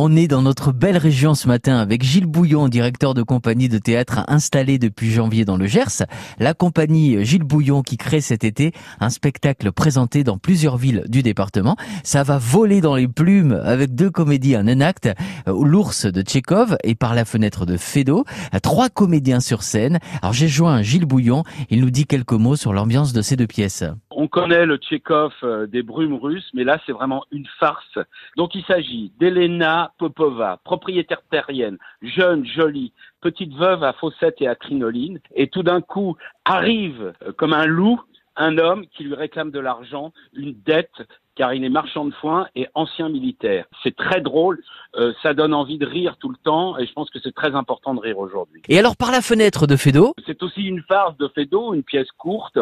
On est dans notre belle région ce matin avec Gilles Bouillon, directeur de compagnie de théâtre installé depuis janvier dans le Gers. La compagnie Gilles Bouillon qui crée cet été un spectacle présenté dans plusieurs villes du département. Ça va voler dans les plumes avec deux comédies en un acte, l'ours de Tchékov et par la fenêtre de Fédo. Trois comédiens sur scène. Alors j'ai joint Gilles Bouillon, il nous dit quelques mots sur l'ambiance de ces deux pièces. On connaît le Tchékov euh, des brumes russes, mais là c'est vraiment une farce. Donc il s'agit d'Elena Popova, propriétaire terrienne, jeune, jolie, petite veuve à fossettes et à crinoline, et tout d'un coup arrive euh, comme un loup un homme qui lui réclame de l'argent, une dette car il est marchand de foin et ancien militaire. C'est très drôle, euh, ça donne envie de rire tout le temps et je pense que c'est très important de rire aujourd'hui. Et alors par la fenêtre de Fédo C'est aussi une farce de Fédo, une pièce courte,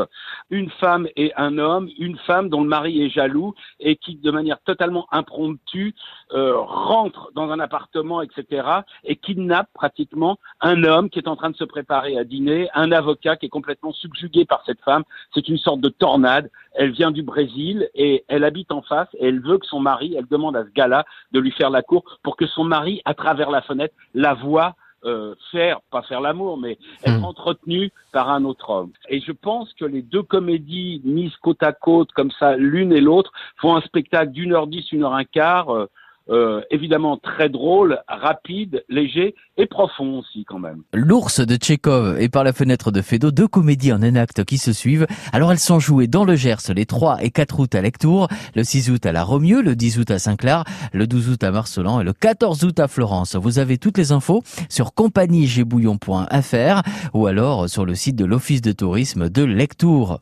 une femme et un homme, une femme dont le mari est jaloux et qui de manière totalement impromptue euh, rentre dans un appartement, etc. et kidnappe pratiquement un homme qui est en train de se préparer à dîner, un avocat qui est complètement subjugué par cette femme. C'est une sorte de tornade. Elle vient du Brésil et elle habite en face et elle veut que son mari, elle demande à ce gars-là de lui faire la cour pour que son mari, à travers la fenêtre, la voit euh, faire, pas faire l'amour, mais être hmm. entretenu par un autre homme. Et je pense que les deux comédies mises côte à côte comme ça, l'une et l'autre, font un spectacle d'une heure dix, une heure un quart. Euh, euh, évidemment très drôle, rapide, léger et profond aussi quand même. L'ours de Tchékov et par la fenêtre de Fédo, deux comédies en un acte qui se suivent. Alors elles sont jouées dans le Gers les 3 et 4 août à Lectour, le 6 août à La Romieux, le 10 août à Saint-Clar, le 12 août à Marcelan et le 14 août à Florence. Vous avez toutes les infos sur compagniegébouillon.fr ou alors sur le site de l'Office de tourisme de Lectour.